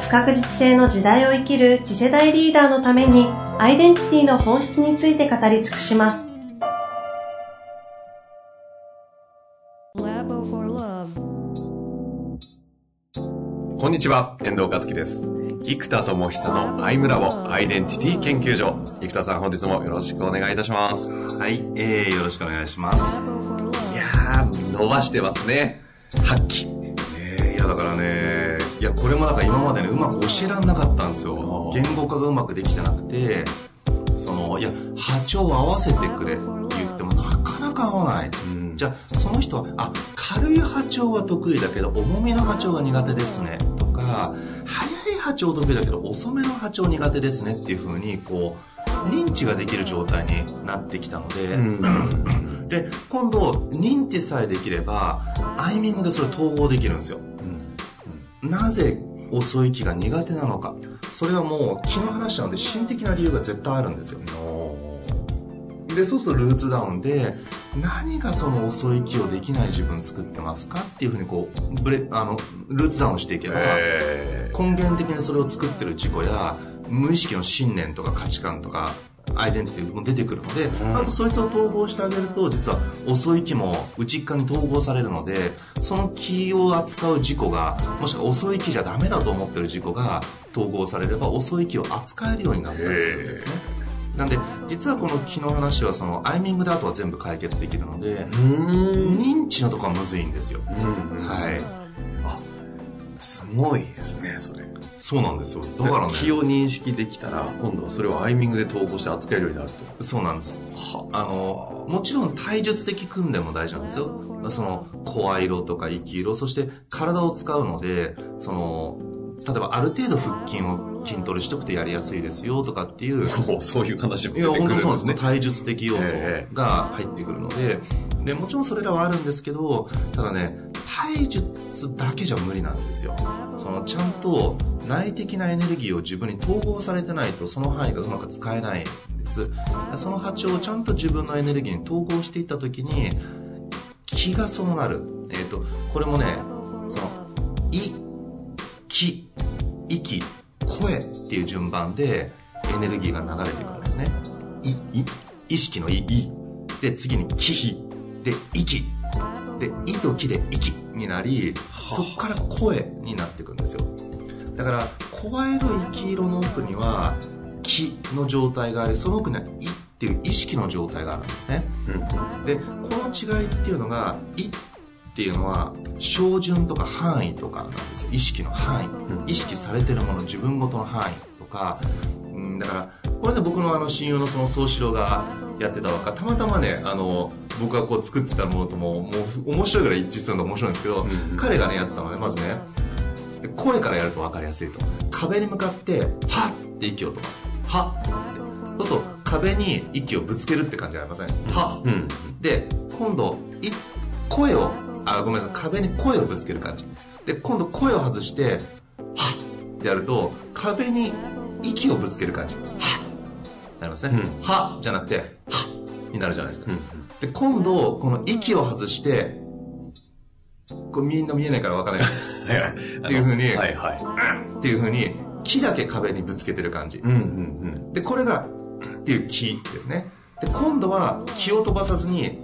不確実性の時代を生きる次世代リーダーのためにアイデンティティの本質について語り尽くします。こんにちは、遠藤和樹です。生田智久のアイムラボアイデンティティ研究所。生田さん本日もよろしくお願いいたします。はい、えー、よろしくお願いします。いやー、伸ばしてますね。発揮。えー、いやだからね、いや、これもなんか今までね、うまく教えられなかったんですよ。言語化がうまくできてなくて、その、いや、波長を合わせてくれって言ってもなかなか合わない。うん、じゃあ、その人は、あ、軽い波長は得意だけど、重みの波長が苦手ですね。とか、速い波長得意だけど、遅めの波長苦手ですねっていうふうに、こう、認知ができる状態になってきたので、うん、で、今度、認知さえできれば、アイミングでそれ統合できるんですよ。なぜ遅い気が苦手なのか。それはもう気の話なので心的な理由が絶対あるんですよ。でそうするとルーツダウンで何がその遅い気をできない自分作ってますかっていうふうにこうブレあのルーツダウンしていけば根源的にそれを作ってる事故や無意識の信念とか価値観とかアイデンティティも出てくるので、うん、あとそいつを統合してあげると実は遅い木も内側に統合されるのでその木を扱う事故がもしくは遅い木じゃダメだと思ってる事故が統合されれば遅い木を扱えるようになったりするんですね。なんで実はこの木の話はそのアイミングであとは全部解決できるので認知のとこはむずいんですよ、はい。あす。ごいですねそれ。そうなんですよ。だからね。気を認識できたら今度はそれをアイミングで統合して扱えるようになると。そうなんです。あのもちろん体術的訓練も大事なんですよ。その声色とか息色そして体を使うのでその例えばある程度腹筋を筋トレしとくとやりやすいですよとかっていうそういう話も出てくるんですね。いや本当そうですね。体術的要素が入ってくるので。でもちろんそれらはあるんですけどただね体術だけじゃ無理なんですよ。そのちゃんと内的なエネルギーを自分に統合されてないとその範囲がうまく使えないんです。その波長をちゃんと自分のエネルギーに統合していった時に気がそうなる。えっ、ー、とこれもねそのい気息声っていう順番でエネルギーが流れてくるんですね。いい意識のいい。で次に気で息で「い」と「き」で「息」になりそこから声になっていくんですよ。だから声色生き色の奥には「気」の状態がありその奥には「い」っていう意識の状態があるんですね、うん、でこの違いっていうのが「い」っていうのは照準とか範囲とかなんですよ。意識の範囲、うん、意識されてるもの自分ごとの範囲とか、うん、だからこれで僕のあの親友のその宗四郎がやってたわかたまたまねあの僕がこう作ってたものとももう面白いぐらい一致するのが面白いんですけど、うん、彼がねやってたのはねまずね声からやると分かりやすいと壁に向かって「はっ!」って息を飛ばす「はっ!」ってそうすると壁に息をぶつけるって感じじゃありません「はっ!」うん、で今度い声をあごめんなさい壁に声をぶつける感じで今度声を外して「はっ!」ってやると壁に息をぶつける感じ「はっ!」なりますね「は、うん」じゃなくて「はっ!」になるじゃないですか、うんで、今度、この息を外して、これみんな見えないから分からな い。っていうふうに、はいはい、っていうふうに、木だけ壁にぶつけてる感じ。うんうんうん、で、これが、っていう木ですね。で、今度は気を飛ばさずに、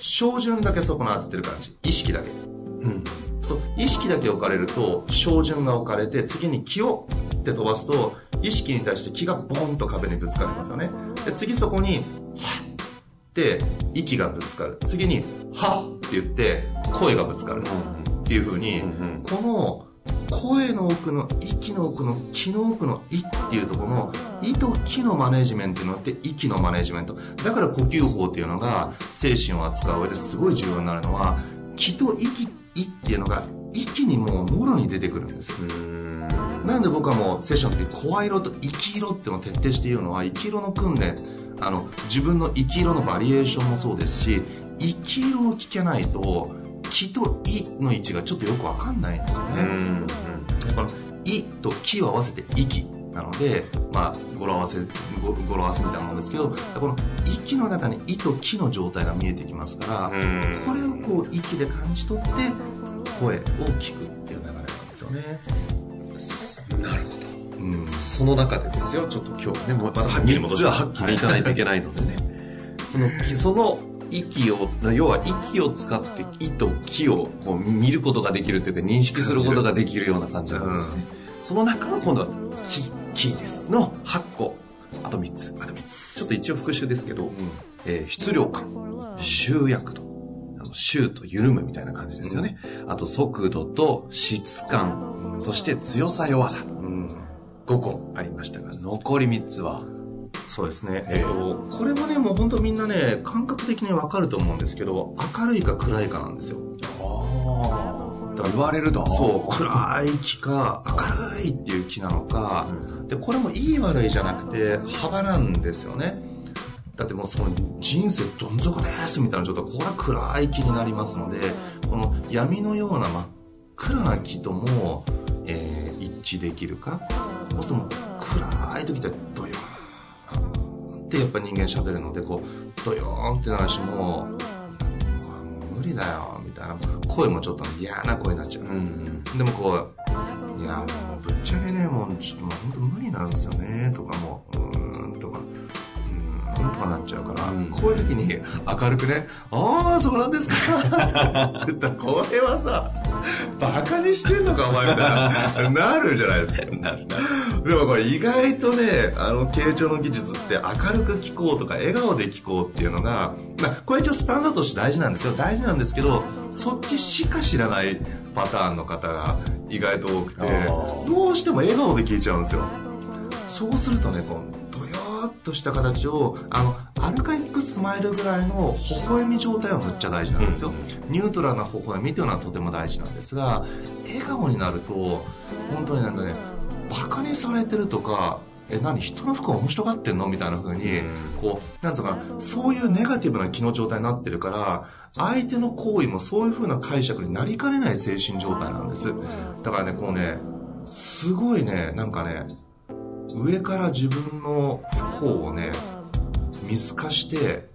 照準だけ損なってる感じ。意識だけ。うん。そう、意識だけ置かれると、照準が置かれて、次に気をって飛ばすと、意識に対して気がボンと壁にぶつかりますよね。で、次そこに、息がぶつかる。次に「はっ!」って言って声がぶつかる。っていうふうに、この声の奥の息の奥の気の奥の「い」っていうところの「い」と「気」のマネジメントによって息のマネジメント。だから呼吸法っていうのが精神を扱う上ですごい重要になるのは気と息「い」っていうのが息にもうもろに出てくるんですよ。なんで僕はもうセッションの時声色と息色っていうのを徹底して言うのは息色の訓練あの自分の息色のバリエーションもそうですし息色を聞けないと気といの位置がちょっとよくわかんないんですよね、うんこのいと気を合わせて息なのでまあ語呂合わせ語語呂合わせみたいなもんですけどこの息の中にいと気の状態が見えてきますから、うん。これをこう息で感じ取って声を聞くっていう流れなんですよね。なるほど。うんその中でですよ、ちょっと今日ね、もうまたはっきり戻しははっきりいかないといけないのでね。その、その息を、要は息を使って、意と気をこう見ることができるというか、認識することができるような感じなんですね。その中の今度は、気、気です。の8個。あと3つ。あと3つ。ちょっと一応復習ですけど、えー質量感、集約度、あの、シューと緩むみたいな感じですよね。あと速度と質感、そして強さ弱さ。うん5個ありましたが、残り3つは、そうですね、えっと、これもねもう本当みんなね感覚的にわかると思うんですけど明るいか暗いかなんですよ。だ言われると、そう暗い気か明るいっていう気なのか、でこれもいい悪いじゃなくて幅なんですよね。だってもうその人生どん底ですみたいな状態これは暗い気になりますのでこの闇のような真っ暗な気とも、えー一致できるかそうすると暗い時ってドヨーンってやっぱ人間喋るのでこうドヨーンってなるしもうあもう無理だよみたいな声もちょっと嫌な声になっちゃう、うん。でもこう、いや、ぶっちゃけね、もうちょっともう本当無理なんですよね、とかもう、うーんとか、うーんとかなっちゃうから、うん。こういう時に明るくね、ああ、そうなんですか。っ て 言ったら、これはさ、バカにしてんのか、お前みたいな、なるじゃないですか。なるなでもこれ意外とね、あの、傾聴の技術って明るく聞こうとか笑顔で聞こうっていうのが、まあ、これ一応スタンダードとして大事なんですよ。大事なんですけど、そっちしか知らないパターンの方が意外と多くてどうしても笑顔で聞いちゃうんですよ。そうするとね、ことした形を、あの、アルカニックスマイルぐらいの微笑み状態はむっちゃ大事なんですよ。ニュートラルな微笑みというのはとても大事なんですが、笑顔になると、本当になんかね、バカにされてるとか、え、何人の不幸面白がってんのみたいな風に、こう、なんつうのかな、そういうネガティブな気の状態になってるから、相手の行為もそういう風な解釈になりかねない精神状態なんです。だからね、このね、すごいね、なんかね、上から自分の不幸をね、見透かして、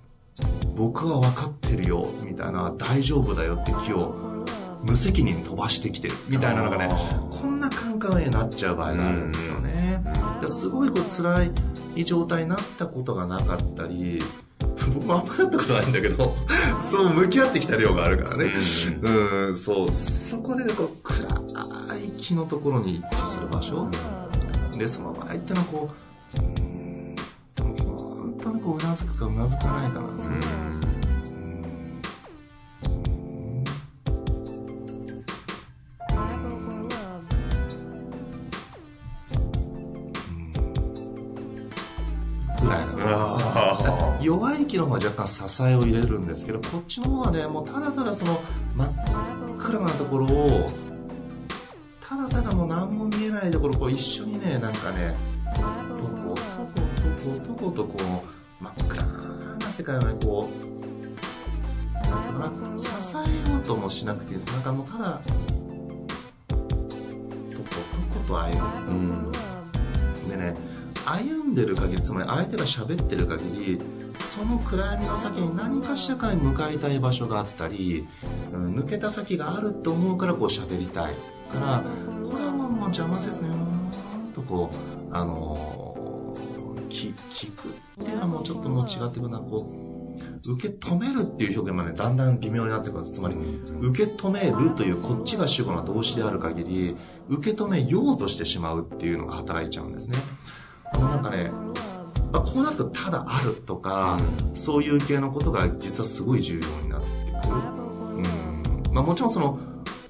僕は分かってるよ、みたいな、大丈夫だよって気を無責任に飛ばしてきてる、みたいな、なんかね、こんな感覚になっちゃう場合があるんですよね。だからすごいこう辛い状態になったことがなかったり、僕もあんまなったことないんだけど、そう向き合ってきた量があるからね。うん、そう。そこでね、こう、暗い気のところに一致する場所。で、その場合ってのはこう、うん、でも本当にこう、うなずくかうなずかないかなんですよね。ぐらい弱い気の方は若干支えを入れるんですけどこっちの方はねもうただただその真っ暗なところをただただもう何も見えないところをこう一緒にねなんかねとことことことこう真っ暗な世界をねこうなんつうのかな支えようともしなくていいんです。なんかもうただとことこと歩む。うん。でね歩んでる限りつまり相手が喋ってる限りその暗闇の先に何かしらかに向かいたい場所があったり、うん抜けた先があると思うからこう喋りたい。からこれはもう邪魔せずねうーんとこうあの聞くっていうのはもうちょっともう違ってくるな。こう受け止めるっていう表現もねだんだん微妙になってくるつまり受け止めるというこっちが主語の動詞である限り受け止めようとしてしまうっていうのが働いちゃうんですね。あのなんかねまあこうなるとただあるとか、そういう系のことが実はすごい重要になってくる、うん。まあ、もちろんその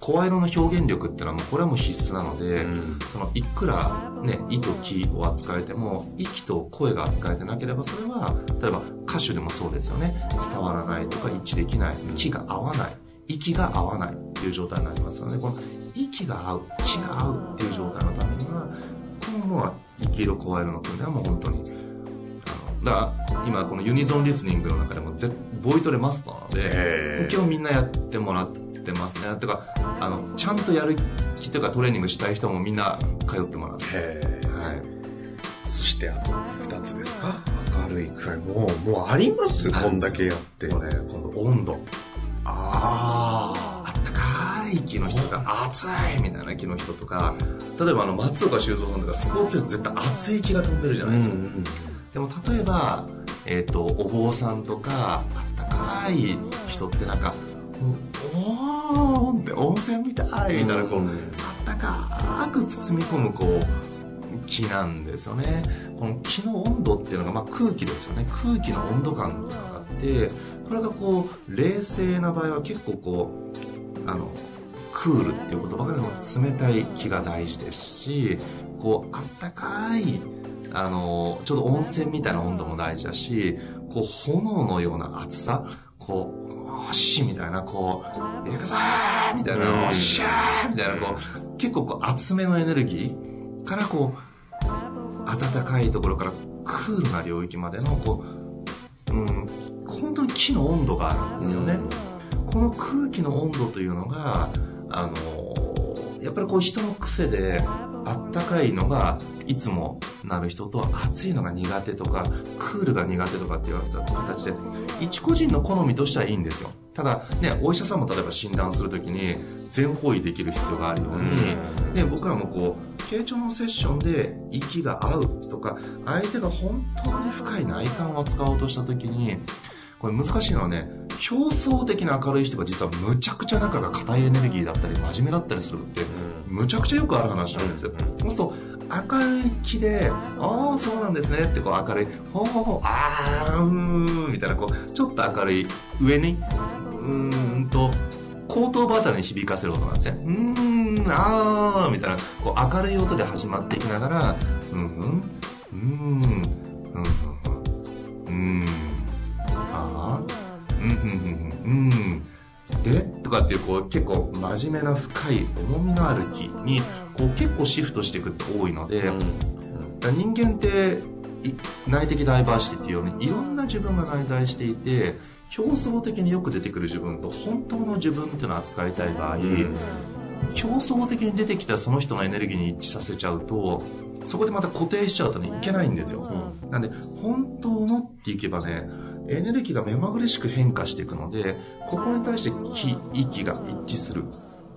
声色の表現力っていうのはもうこれはもう必須なので、うん。そのいくらね「意」と「気」を扱えても息と声が扱えてなければそれは例えば歌手でもそうですよね。伝わらないとか一致できない気が合わない息が合わないっていう状態になりますよね。この息が合う気が合うっていう状態のためにはこのもう生きる加えるの君ではもう本当にだから今このユニゾンリスニングの中でもぜボイトレマスターなので今日みんなやってもらってますね。てかあのちゃんとやる気とかトレーニングしたい人もみんな通ってもらってはい。そしてあと2つですか？明るいくらい。もうもうあります？こんだけやってこれ今度温度。あああったかい気の人とか暑いみたいな気の人とか例えばあの松岡修造さんとかスポーツ絶対熱い気が飛んでるじゃないですか、でも例えば、えっ、とお坊さんとかあったかい人ってなんかおーって温泉みたい。みたいなこう、あったかく包み込むこう気なんですよね。この気の温度っていうのが、まあ、空気ですよね。空気の温度感があってこれがこう冷静な場合は結構こうあのクールっていう言葉からも冷たい気が大事ですしこうあったかいあのちょっと温泉みたいな温度も大事だしこう炎のような熱さこう「おっし」みたいなこう「行くぞー!」みたいな「おっしゃー!」みたいなこう結構こう厚めのエネルギーからこう暖かいところからクールな領域までのこう、うん、本当に木の温度があるんですよね。この空気の温度というのが、あのやっぱりこう人の癖で、あったかいのがいつもなる人と暑いのが苦手とかクールが苦手とかっていう形で一個人の好みとしてはいいんですよ。ただねお医者さんも例えば診断するときに全方位できる必要があるように、ね、僕らもこう傾聴のセッションで息が合うとか相手が本当に深い内観を使おうとしたときにこれ難しいのはね表層的な明るい人が実はむちゃくちゃ中が硬いエネルギーだったり真面目だったりするってむちゃくちゃよくある話なんですよ、そうすると明るい気で「ああそうなんですね」ってこう明るい「ほうほうほうあーうーん」みたいなこうちょっと明るい上にうーんと後頭部あたりに響かせる音なんですね。うーん、あーみたいな、こう明るい音で始まっていきながら、うんうん、うん、うん、うん、うん、あーうん、うん、うん、うん。でとかっていう、こう結構真面目な深い重みのある気に、こう結構シフトしていくって多いので、人間って、い内的ダイバーシティっていうようにいろんな自分が内在していて表層的によく出てくる自分と本当の自分っていうのを扱いたい場合、表層的に出てきたその人のエネルギーに一致させちゃうとそこでまた固定しちゃうとねいけないんですよ、なんで本当のっていけばねエネルギーが目まぐるしく変化していくのでここに対して気息が一致する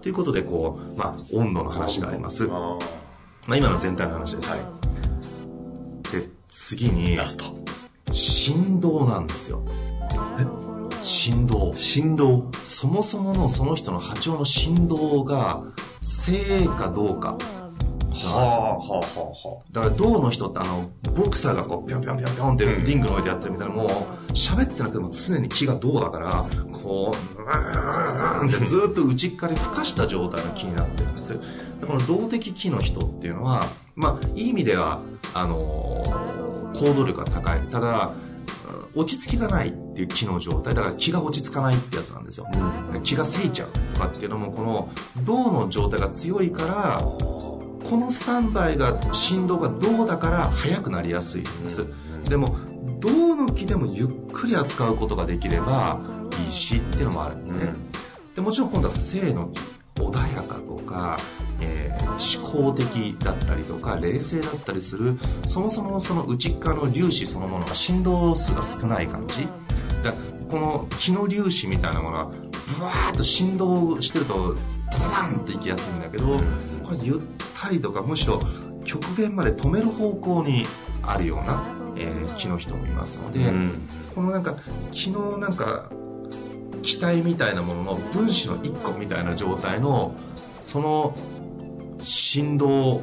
ということでこう、まあ、温度の話があります、まあ、今の全体の話です、で次にラスト。振動なんですよ。え？振動。振動？そもそものその人の波長の振動が正かどうかはあはあはあはだから銅の人ってあのボクサーがこうピョンピョンピョンピョンってリングの上でやってるみたいなもう喋ってなくても常に気が銅だからこううーんってずっと内っかり孵化した状態の気になってるんです。でこの動的気の人っていうのはまあいい意味ではあのー行動力が高い。ただ落ち着きがないっていう気の状態。だから気が落ち着かないってやつなんですよ、気がせいちゃうとかっていうのもこの銅の状態が強いからこのスタンバイが振動が銅だから速くなりやすいんです、でも銅の気でもゆっくり扱うことができればいいしっていうのもあるんですね、でもちろん今度は正の気穏やかとか、えー思考的だったりとか冷静だったりするそもそもその内側の粒子そのものが振動数が少ない感じ。だこの気の粒子みたいなものがブワーッと振動してるとダダダンっていきやすいんだけど、これゆったりとかむしろ極限まで止める方向にあるような、えー気の人もいますので、うん。このなんか気のなんか気体みたいなものの分子の一個みたいな状態のその振動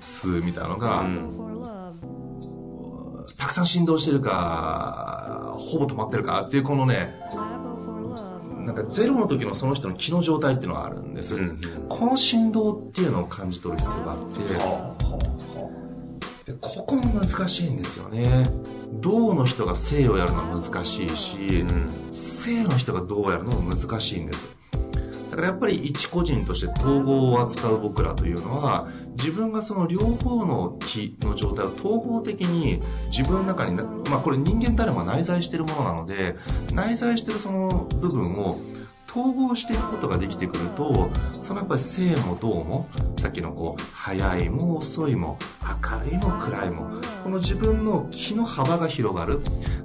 数みたいなのが、たくさん振動してるかほぼ止まってるかっていうこのねなんかゼロの時のその人の気の状態っていうのがあるんです、うんこの振動っていうのを感じ取る必要があって、でここも難しいんですよね。銅の人が正をやるのは難しいし、正の人が銅をやるのも難しいんです。だからやっぱり一個人として統合を扱う僕らというのは自分がその両方の気の状態を統合的に自分の中に、まあこれ人間誰もが内在してるものなので内在してるその部分を統合していくことができてくるとそのやっぱり性もどうもさっきのこう早いも遅いも明るいも暗いもこの自分の気の幅が広がる。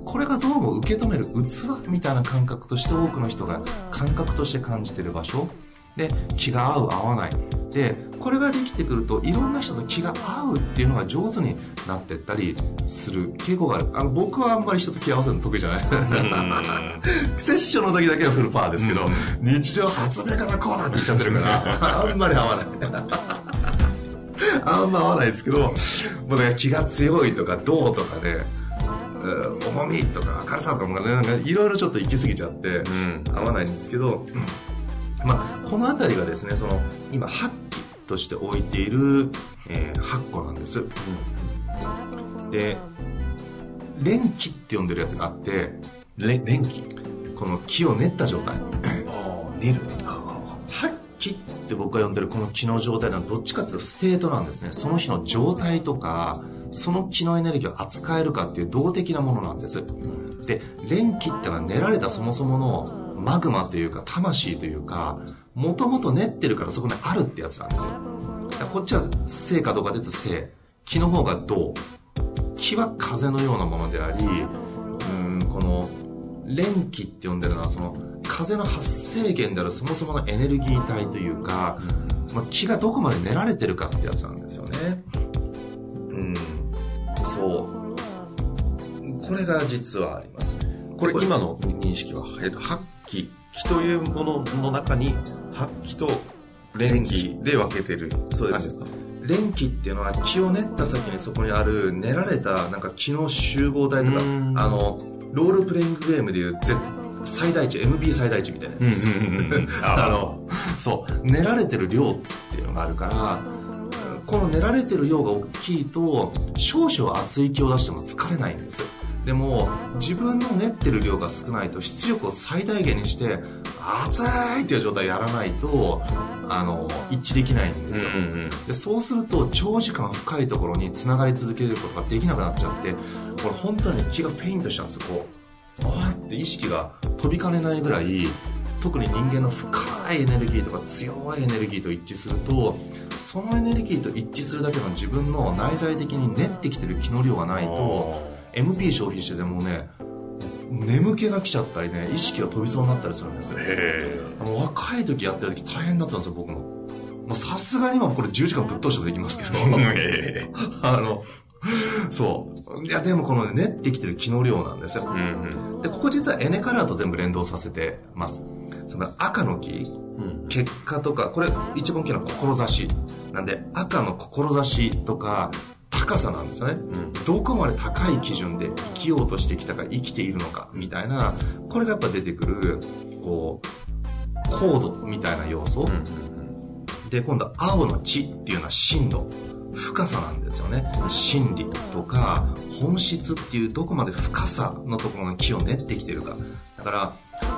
これがどうも受け止める器みたいな感覚として多くの人が感覚として感じてる場所。で気が合う合わない。でこれができてくるといろんな人と気が合うっていうのが上手になってったりする傾向がある。あの僕はあんまり人と気合わせるの得意じゃない。セッションの時だけはフルパワーですけど、日常発明方こうだって言っちゃってるからあんまり合わない。あんま合わないですけどもうね気が強いとかどうとかねうん。重みとか明るさとかもねなんかいろいろちょっと行き過ぎちゃって、うん。合わないんですけど、まあ、この辺りがですねその今8機として置いている、えー8個なんです、で連気って呼んでるやつがあってれ電気この気を練った状態。ああ寝る。8気って僕が呼んでるこの気の状態はどっちかっていうとステートなんですね。その日の状態とかその気のエネルギーを扱えるかっていう動的なものなんです。で連気ってのは練られたそもそものマグマというか魂というかもともと練ってるからそこにあるってやつなんですよ。こっちは正かどうかで言うと正。気の方が動気は風のようなものでありうんこの連気って呼んでるのはその風の発生源であるそもそものエネルギー体というか、まあ、気がどこまで練られてるかってやつなんですよね。うん。そう。これが実はあります。これ今の認識は、発気気というものの中に発気と連気で分けてるそうです。か連気っていうのは気を練った先にそこにある練られたなんか気の集合体とかあうん。のロールプレイングゲームでいうぜ最大値 MB 最大値みたいなやつです。よあのそう。練られてる量っていうのがあるからこの練られてる量が大きいと少々熱い気を出しても疲れないんですでも自分の練ってる量が少ないと出力を最大限にして熱いっていう状態やらないとあの一致できないんですよ、でそうすると長時間深いところにつながり続けることができなくなっちゃってこれ本当に気がフェイントしちゃうんですよ。こうあーって意識が飛びかねないぐらい特に人間の深いエネルギーとか強いエネルギーと一致するとそのエネルギーと一致するだけの自分の内在的に練ってきてる気の量がないと MP 消費しててもね眠気が来ちゃったりね意識が飛びそうになったりするんですよ。もう若い時やってる時大変だったんですよ僕ももうさすがに今これ10時間ぶっ通してもできますけど。あのそう。いやでもこのね練ってきてる気の量なんですよ。うんでここ実はエネカラーと全部連動させてます。その赤の木うん。結果とかこれ一番大きな志。なんで赤の志とか高さなんですよね、ん。どこまで高い基準で生きようとしてきたか生きているのかみたいなこれがやっぱ出てくるこう高度みたいな要素、で今度青の地っていうのは深度。深さなんですよね。心理とか本質っていうどこまで深さのところの気を練ってきてるか。だから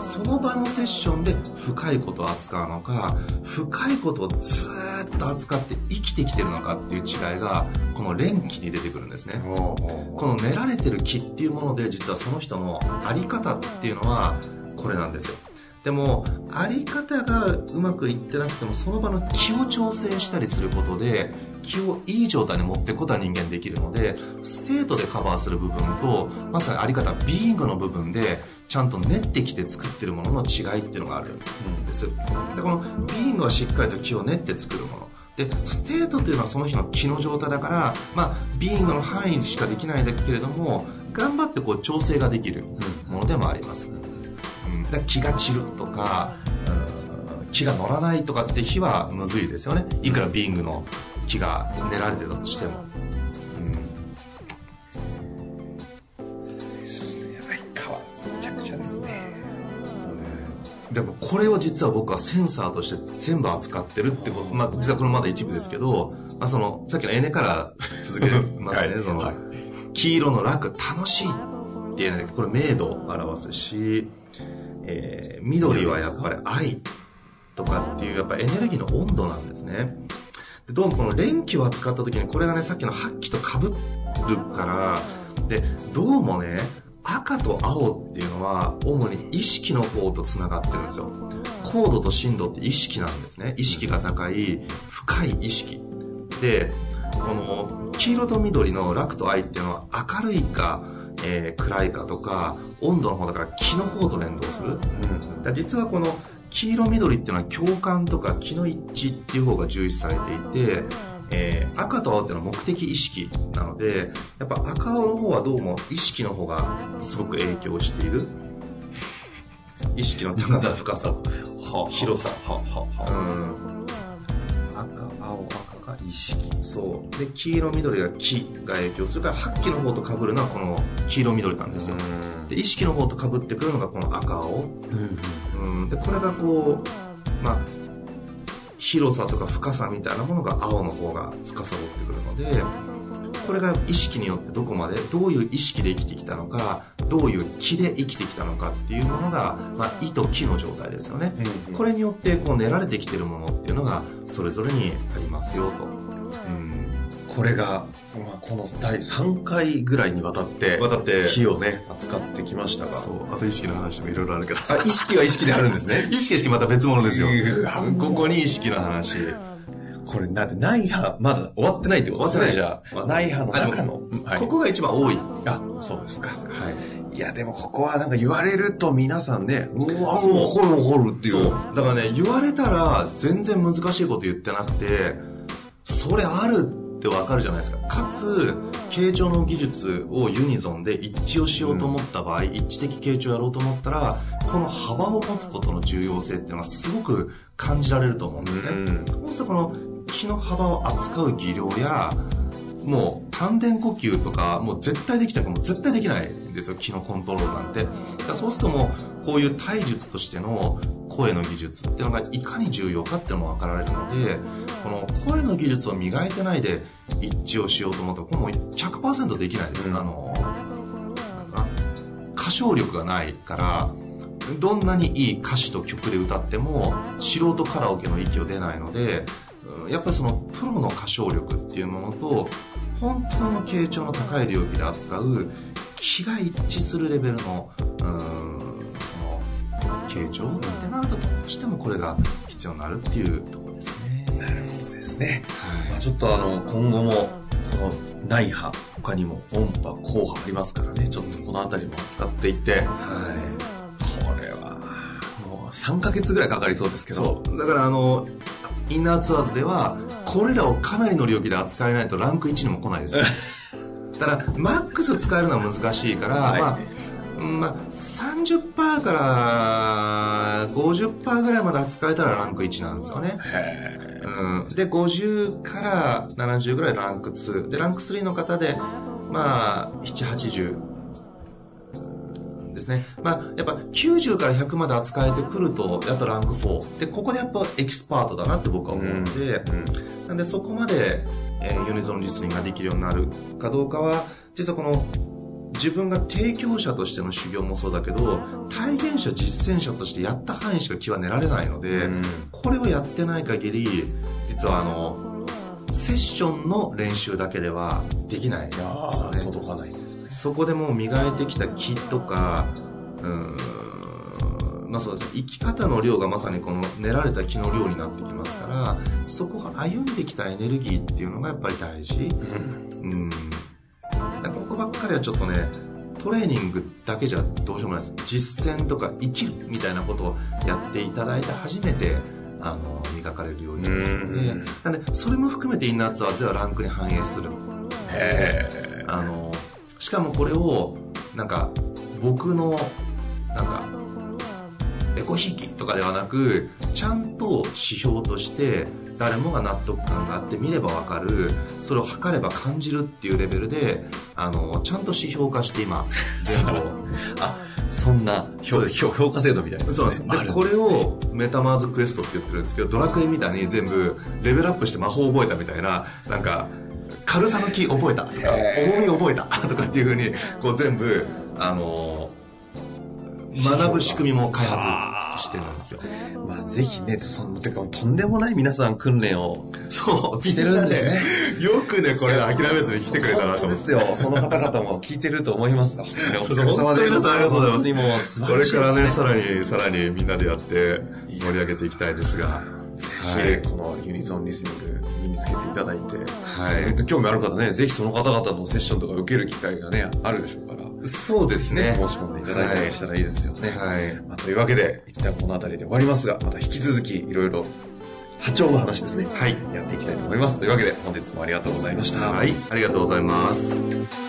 その場のセッションで深いことを扱うのか深いことをずーっと扱って生きてきてるのかっていう違いがこの連気に出てくるんですね。この練られてる気っていうもので実はその人のあり方っていうのはこれなんですよ。でもあり方がうまくいってなくてもその場の気を調整したりすることで気をいい状態に持っていくことは人間できるので state でカバーする部分とまさにあり方 being の部分でちゃんと練ってきて作ってるものの違いっていうのがあるんです。でこの being はしっかりと気を練って作るもの。で state というのはその日の気の状態だから、まあ、 being の範囲しかできないんだけれども頑張ってこう調整ができるものでもあります、うん、だ気が散るとか、うん気が乗らないとかって日はむずいですよね。いくら being の気が練られてたとしても、これを実は僕はセンサーとして全部扱ってるってこと、まあ実はこれまだ一部ですけど、まあその、さっきのエネから 続けますね、はい。その、はい。黄色の楽、楽しいっていうね、これ明度を表すし、えー緑はやっぱり愛、とかっていうやっぱエネルギーの温度なんですね。でどうもこの連気を扱った時にこれがねさっきの8気と被るからでどうもね赤と青っていうのは主に意識の方とつながってるんですよ。高度と深度って意識なんですね。意識が高い深い意識。でこの黄色と緑の楽と愛っていうのは明るいか、えー暗いかとか温度の方だから気の方と連動する、だから実はこの黄色緑っていうのは共感とか気の一致っていう方が重視されていて、えー赤と青っていうのは目的意識なのでやっぱ赤青の方はどうも意識の方がすごく影響している。意識の高さ深さ。は広さ。はははうん。赤青赤が意識。そう。で黄色緑が気が影響するから八気の方と被るのはこの黄色緑なんですよ。で意識の方と被ってくるのがこの赤青。うん。でこれがこうまあ広さとか深さみたいなものが青の方が司ってくるのでこれが意識によってどこまでどういう意識で生きてきたのかどういう気で生きてきたのかっていうものが、まあ、意と気の状態ですよね、これによってこう練られてきてるものっていうのがそれぞれにありますよと、うん、これが、まあ、この第3回ぐらいにわたって渡って。火をね扱ってきましたが。そう。あと意識の話もいろいろあるけど。あ意識は意識であるんですね。意識は意識また別物ですよ。ここに意識の話。これだって内派まだ終わってないってことですね終わってない。じゃあ。内派の中の、はい。ここが一番多い。あそうですか。はい。い。やでもここはなんか言われると皆さんねうわそう。わかるわかるっていう。だからね言われたら全然難しいこと言ってなくてそれあるってわかるじゃないですか。かつ傾聴の技術をユニゾンで一致をしようと思った場合、一致的傾聴をやろうと思ったらこの幅を持つことの重要性っていうのはすごく感じられると思うんですね、うんそうするとこの気の幅を扱う技量やもう丹田呼吸とかもう絶対できたかもう絶対できないんですよ。気のコントロールなんて。だそうするともうこういう体術としての声の技術っていうのがいかに重要かっていうのも分かられるのでこの声の技術を磨いてないで一致をしようと思ったらこれもう100%できないです、うん。あの歌唱力がないからどんなにいい歌詞と曲で歌っても素人カラオケの域を出ないのでうんやっぱりそのプロの歌唱力っていうものと本当の傾聴の高い領域で扱う気が一致するレベルのうん傾聴ってなるとどうしてもこれが必要になるっていうところですね。なるほどですね、はい。まあ、ちょっとあの今後もこの内波他にも音波後波ありますからね。ちょっとこの辺りも扱っていって。はい。これはもう3ヶ月ぐらいかかりそうですけど。そう。だからあのインナーツアーズではこれらをかなりの領域で扱えないとランク1にも来ないです だからマックス使えるのは難しいから、はい。まあうんまあ、30%から50%ぐらいまで扱えたらランク1なんですよね、へうん、で50から70ぐらいランク2でランク3の方でまあ780ですね。まあ、やっぱ90から100まで扱えてくると、やっとランク4。で、ここでやっぱエキスパートだなって僕は思うので、うん。なんでそこまで、えーユニゾンリスニングができるようになるかどうかは、実はこの、自分が提供者としての修行もそうだけど、体現者、実践者としてやった範囲しか気は練られないので、うんこれをやってない限り、実はあの、セッションの練習だけではできないんですよね。ー届かないですねそこでもう磨いてきた気とか、うーん、まあそうですね、生き方の量がまさにこの練られた気の量になってきますから、そこが歩んできたエネルギーっていうのがやっぱり大事。うん。だからここばっかりはちょっとね、トレーニングだけじゃどうしようもないです。実践とか生きるみたいなことをやっていただいて初めて、あの、磨かれるようになりますのでうん、なんで、それも含めてインナーツアーズではランクに反映する。あのしかもこれをなんか僕のなんかエコひいきとかではなくちゃんと指標として誰もが納得感があって見ればわかるそれを測れば感じるっていうレベルであのちゃんと指標化して今全部を。あそんな評評評価制度みたいなそうなんです。でこれをメタマーズクエストって言ってるんですけどドラクエみたいに全部レベルアップして魔法を覚えたみたいななんか軽さの木覚えたとか重み覚えたとかっていうふうにこう全部あの学ぶ仕組みも開発してるんですよ。まあぜひね、その、てかとんでもない皆さん訓練をそう、してるんですね。よくね、これ諦めずに来てくれたなと思って。ですよ。その方々も聞いてると思いますが、本当にお疲れ様で皆さんありがとうございますもう素これからね、さらに、さらにみんなでやって盛り上げていきたいですが。ぜはいひ、このユニゾンリスニング身につけていただいて、はい。興味ある方ね、ぜひその方々のセッションとか受ける機会がね、あるでしょうそうですね。申し込んでいただいたりしたらいいですよね。はい。まあ、というわけで、一旦この辺りで終わりますが、また引き続きいろいろ波長の話ですね。はい。やっていきたいと思います。というわけで、本日もありがとうございました。はい。ありがとうございます。